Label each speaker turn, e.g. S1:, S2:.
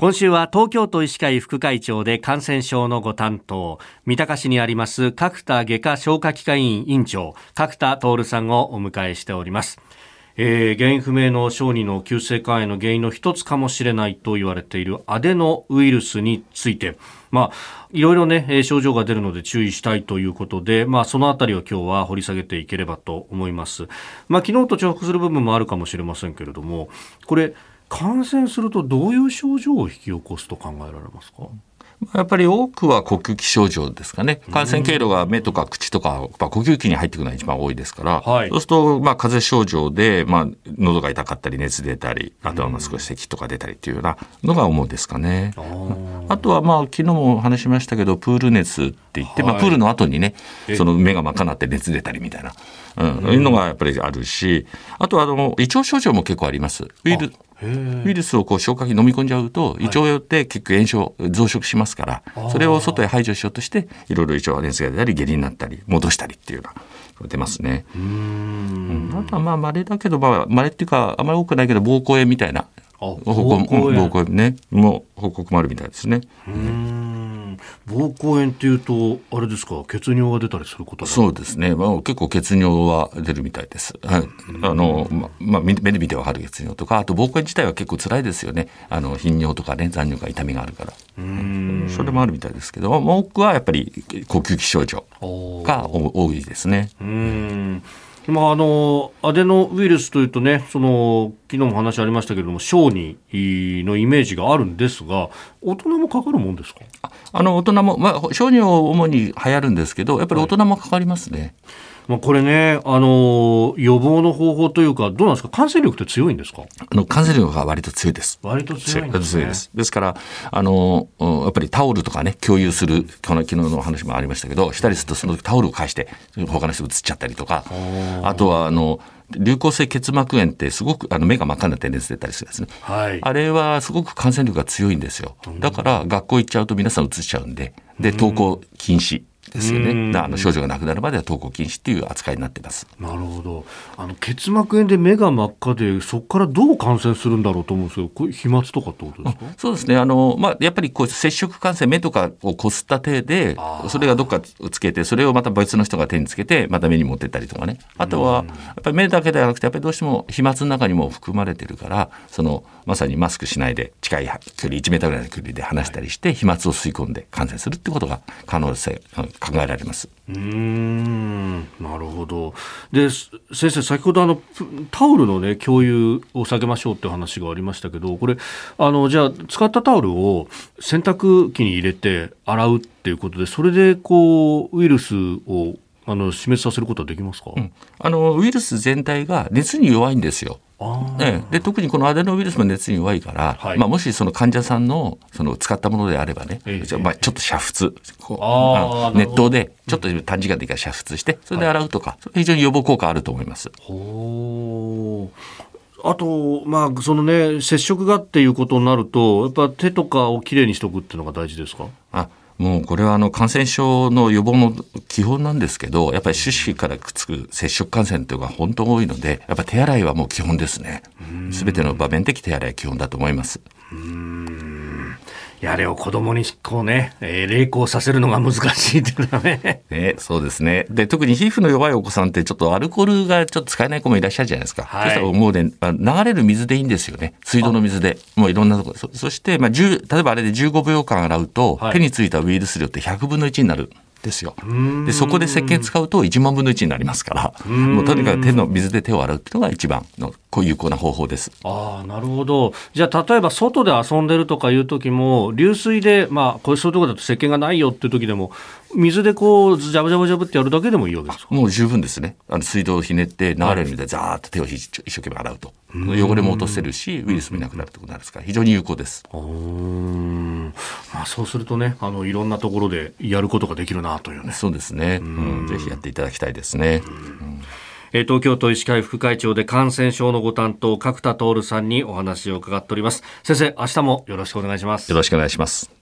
S1: 今週は東京都医師会副会長で感染症のご担当、三鷹市にあります角田外科消化器科医院院長、角田徹さんをお迎えしております。えー、原因不明の小児の急性肝炎の原因の一つかもしれないと言われているアデノウイルスについて、まあ、いろいろね、症状が出るので注意したいということで、まあ、そのあたりを今日は掘り下げていければと思います。まあ、昨日と重複する部分もあるかもしれませんけれども、これ、感染するとどういう症状を引き起こすと考えられますか？
S2: やっぱり多くは呼吸器症状ですかね。感染経路が目とか口とか、まあ、呼吸器に入ってくるのが一番多いですから、はい、そうすると、まあ、風邪症状で、まあ、喉が痛かったり、熱出たり、あとはまあ少し咳とか出たりっていうようなのが主ですかね。あとは、まあ、昨日も話しましたけど、プール熱って言って、はい、まあ、プールの後にね、その目が真っ赤になって熱出たりみたいな、うん、そういうのがやっぱりあるし、あとは、あの、胃腸症状も結構あります。ウイルウイルスをこう消化器飲み込んじゃうと胃腸って結局炎症増殖しますからそれを外へ排除しようとしていろいろ胃腸が熱が出たり下痢になったり戻したりっていうような出ますね。うん、あとはまあ稀だけどまあ稀っていうかあまり多くないけど膀胱炎みたいな膀胱炎。ねも報告もあるみたいですね。
S1: 膀胱炎っていうとあれですか血尿が出たりすること
S2: そうですね、まあ、結構血尿は出るみたいです。はい、あのままあ、目で見てわかる血尿とかあと膀胱炎自体は結構辛いですよね。あの頻尿とかね残尿が痛みがあるから。うん。それもあるみたいですけど多くはやっぱり呼吸器症状が多いですね。うん
S1: まあ、あのアデノウイルスというとねその昨日も話ありましたけれども小児のイメージがあるんですが大人もかかるもんですか？
S2: あの大人も、まあ、小児は主に流行るんですけどやっぱり大人もかかりますね。はい
S1: まあ、これね、あの予防の方法というか、どうなんですか、感染力って強いんですか？
S2: あの感染力が割と強いです。
S1: 割と強いんです、ね、です。
S2: ですから、あのやっぱりタオルとかね、共有する、この昨日の話もありましたけど、したりすると、その時タオルを返して、他の人移っちゃったりとか、あとは、あの、流行性結膜炎ってすごくあの目が真っ赤になって熱出たりするんですね、はい、あれはすごく感染力が強いんですよ。だから学校行っちゃうと皆さん移しちゃうんでで登校禁止ですよね。あの症状がなくなるまでは登校禁止っていう扱いになってます。
S1: なるほど。あの結膜炎で目が真っ赤で、そこからどう感染するんだろうと思うんですけど、これ飛沫とかってことですか？
S2: そうですね。あのまあやっぱりこう接触感染目とかをこすった手で、それがどっかつけて、それをまた別の人が手につけて、また目に持ってったりとかね。あとはやっぱり目だけではなくて、やっぱりどうしても飛沫の中にも含まれてるから、そのまさにマスクしないで近い距離1メートルぐらいの距離で話したりして、飛沫を吸い込んで感染するってことが可能性考えられます。
S1: うんなるほどで先生先ほどあのタオルのね共有を下げましょうという話がありましたけどこれあのじゃあ使ったタオルを洗濯機に入れて洗うっていうことでそれでこうウイルスをあの死滅させることはできますか、うん、
S2: あのウイルス全体が熱に弱いんですよ。ええ、で特にこのアデノウイルスも熱に弱いから、はい、まあ、もしその患者さんのその使ったものであればね、ええ、まあ、ちょっと煮沸こう熱湯でちょっと短時間でいいから煮沸してそれで洗うとか、はい、非常に予防効果あると思います。ほ
S1: あと、まあ、そのね、接触がっていうことになると、やっぱ手とかをきれいにしとくっていうのが大事ですか？
S2: あもうこれはあの感染症の予防の基本なんですけど、やっぱり手指からくっつく接触感染というのが本当多いので、やっぱ手洗いはもう基本ですね。すべての場面的手洗いは基本だと思います。
S1: やれを子供にこうね、えー、励行させるのが難しいっていうのはね。
S2: ね、そうですね。で、特に皮膚の弱いお子さんってちょっとアルコールがちょっと使えない子もいらっしゃるじゃないですか。はい。そしたらもうね、流れる水でいいんですよね。水道の水で。もういろんなところそそして、まあ、例えばあれで15秒間洗うと、はい、手についたウイルス量って100分の1になる。ですよ。でそこで石鹸使うと1万分の1になりますからもうとにかく手の水で手を洗うっていうのが一番の有効な方法です。
S1: あなるほどじゃあ例えば外で遊んでるとかいう時も流水でまあこういうそういうところだと石鹸がないよっていう時でも水でこうジャブジャブジャブってやるだけでもいいわけですか？
S2: もう十分ですね。あの水道をひねって流れる水でザーッと手を一生懸命洗うと。汚れも落とせるしウイルスもいなくなるってことなんですから非常に有効です。
S1: まあ、そうするとねあのいろんなところでやることができるなというね。
S2: そうですね、うん、ぜひやっていただきたいですね。
S1: え東京都医師会副会長で感染症のご担当角田徹さんにお話を伺っております。先生明日もよろしくお願いします。
S2: よろしくお願いします